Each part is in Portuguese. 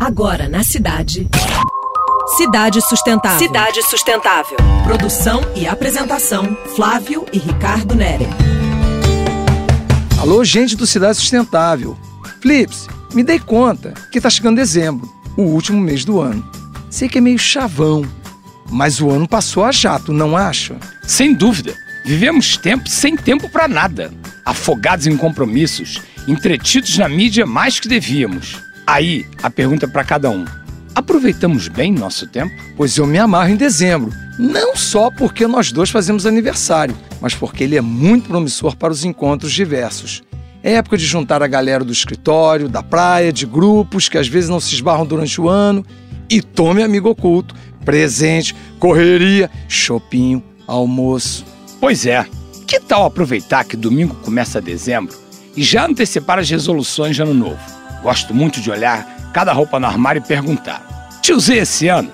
Agora na cidade. Cidade Sustentável. Cidade Sustentável. Produção e apresentação: Flávio e Ricardo Nere. Alô, gente do Cidade Sustentável. Flips, me dei conta que tá chegando dezembro, o último mês do ano. Sei que é meio chavão, mas o ano passou a jato, não acha? Sem dúvida. Vivemos tempos sem tempo para nada. Afogados em compromissos, entretidos na mídia mais que devíamos. Aí, a pergunta para cada um: aproveitamos bem nosso tempo? Pois eu me amarro em dezembro. Não só porque nós dois fazemos aniversário, mas porque ele é muito promissor para os encontros diversos. É época de juntar a galera do escritório, da praia, de grupos que às vezes não se esbarram durante o ano. E tome amigo oculto, presente, correria, chopinho, almoço. Pois é. Que tal aproveitar que domingo começa dezembro e já antecipar as resoluções de ano novo? Gosto muito de olhar cada roupa no armário e perguntar: Te usei esse ano?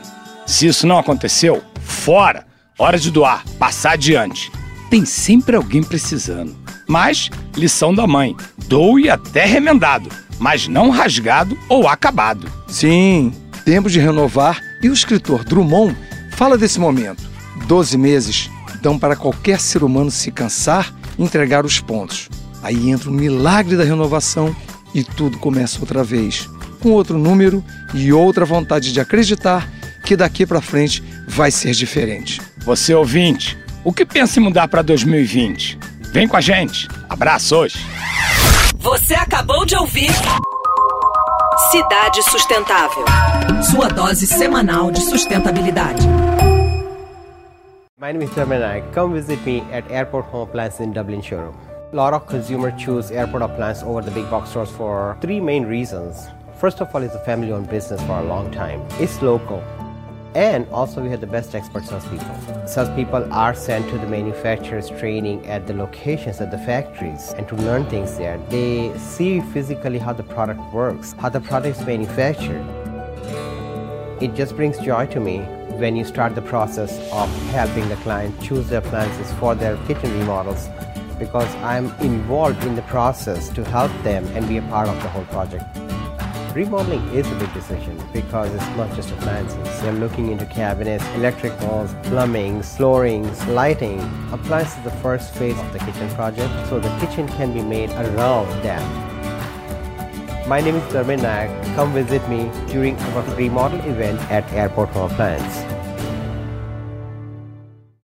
Se isso não aconteceu, fora! Hora de doar, passar adiante. Tem sempre alguém precisando. Mas, lição da mãe: doe até remendado, mas não rasgado ou acabado. Sim, tempo de renovar e o escritor Drummond fala desse momento. Doze meses dão para qualquer ser humano se cansar e entregar os pontos. Aí entra o milagre da renovação e tudo começa outra vez, com outro número e outra vontade de acreditar que daqui para frente vai ser diferente. Você ouvinte, o que pensa em mudar para 2020? Vem com a gente. Abraços. Você acabou de ouvir Cidade Sustentável. Sua dose semanal de sustentabilidade. My name is Terminai. Come visit me at Airport Home Appliance in Dublin showroom. A lot of consumers choose airport appliance over the big box stores for three main reasons. First of all, it's a family-owned business for a long time. It's local. And also we have the best expert salespeople. Salespeople are sent to the manufacturers training at the locations at the factories and to learn things there. They see physically how the product works, how the product is manufactured. It just brings joy to me when you start the process of helping the client choose their appliances for their kitchen remodels because I'm involved in the process to help them and be a part of the whole project. Remodeling is a big decision because it's not just appliances. They're looking into cabinets, electricals, plumbing, floorings, lighting. Appliance is the first phase of the kitchen project, so the kitchen can be made around that. My name is Dharmin Nayak. Come visit me during our remodel event at Airport Home Appliance.